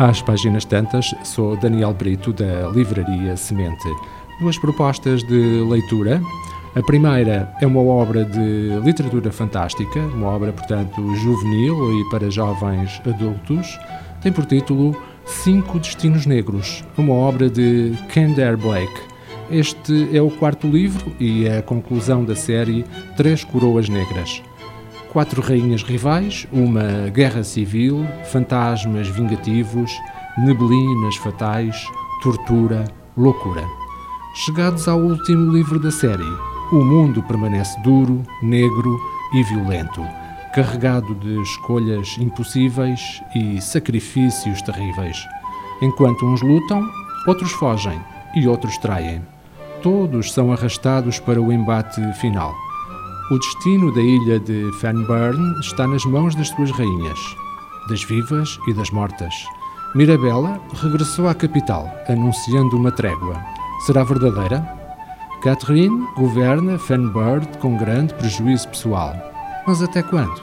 Às páginas tantas, sou Daniel Brito, da Livraria Semente. Duas propostas de leitura. A primeira é uma obra de literatura fantástica, uma obra, portanto, juvenil e para jovens adultos. Tem por título Cinco Destinos Negros, uma obra de Kendare Blake. Este é o quarto livro e é a conclusão da série Três Coroas Negras. Quatro rainhas rivais, uma guerra civil, fantasmas vingativos, neblinas fatais, tortura, loucura. Chegados ao último livro da série, o mundo permanece duro, negro e violento, carregado de escolhas impossíveis e sacrifícios terríveis. Enquanto uns lutam, outros fogem e outros traem. Todos são arrastados para o embate final. O destino da ilha de Fernburn está nas mãos das suas rainhas, das vivas e das mortas. Mirabella regressou à capital, anunciando uma trégua. Será verdadeira? Catherine governa Fernburn com grande prejuízo pessoal. Mas até quando?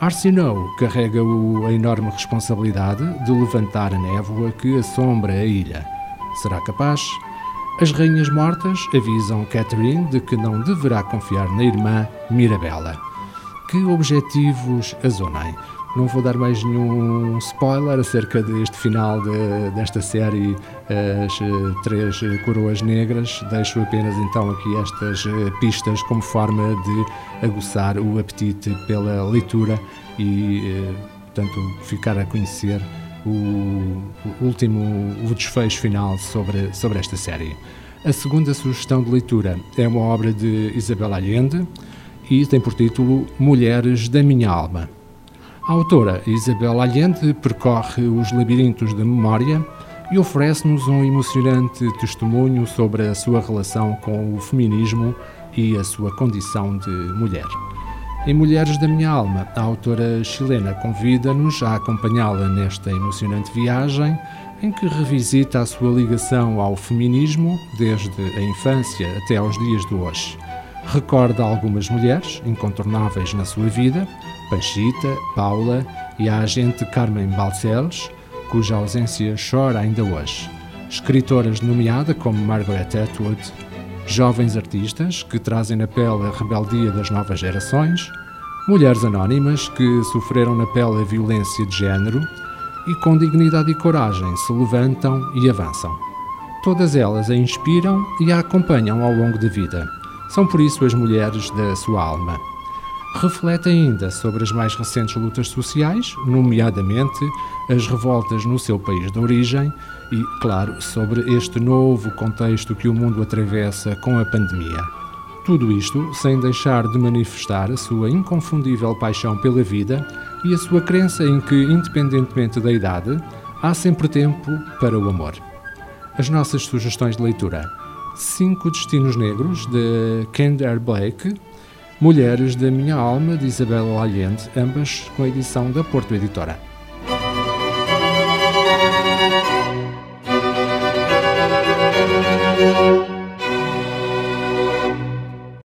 Arsenault carrega a enorme responsabilidade de levantar a névoa que assombra a ilha. Será capaz? As rainhas mortas avisam Catherine de que não deverá confiar na irmã Mirabella. Que objetivos a zonem? Não vou dar mais nenhum spoiler acerca deste final de, desta série As eh, Três Coroas Negras. Deixo apenas então aqui estas eh, pistas como forma de aguçar o apetite pela leitura e, eh, portanto, ficar a conhecer o, último o desfecho final sobre, sobre esta série. A segunda sugestão de leitura é uma obra de Isabel Allende e tem por título Mulheres da Minha Alma. A autora Isabel Allende percorre os labirintos da memória e oferece-nos um emocionante testemunho sobre a sua relação com o feminismo e a sua condição de mulher. Em Mulheres da Minha Alma, a autora chilena convida-nos a acompanhá-la nesta emocionante viagem em que revisita a sua ligação ao feminismo desde a infância até aos dias de hoje. Recorda algumas mulheres incontornáveis na sua vida, Panchita, Paula e a agente Carmen Balcells, cuja ausência chora ainda hoje. Escritoras nomeadas como Margaret Atwood, jovens artistas que trazem na pele a rebeldia das novas gerações, mulheres anónimas que sofreram na pele a violência de género e com dignidade e coragem se levantam e avançam. Todas elas a inspiram e a acompanham ao longo da vida. São por isso as mulheres da sua alma. Reflete ainda sobre as mais recentes lutas sociais, nomeadamente as revoltas no seu país de origem e, claro, sobre este novo contexto que o mundo atravessa com a pandemia. Tudo isto sem deixar de manifestar a sua inconfundível paixão pela vida e a sua crença em que, independentemente da idade, há sempre tempo para o amor. As nossas sugestões de leitura: Cinco Destinos Negros, de Kendare Blake, Mulheres da Minha Alma, de Isabel Allende, ambas com a edição da Porto Editora.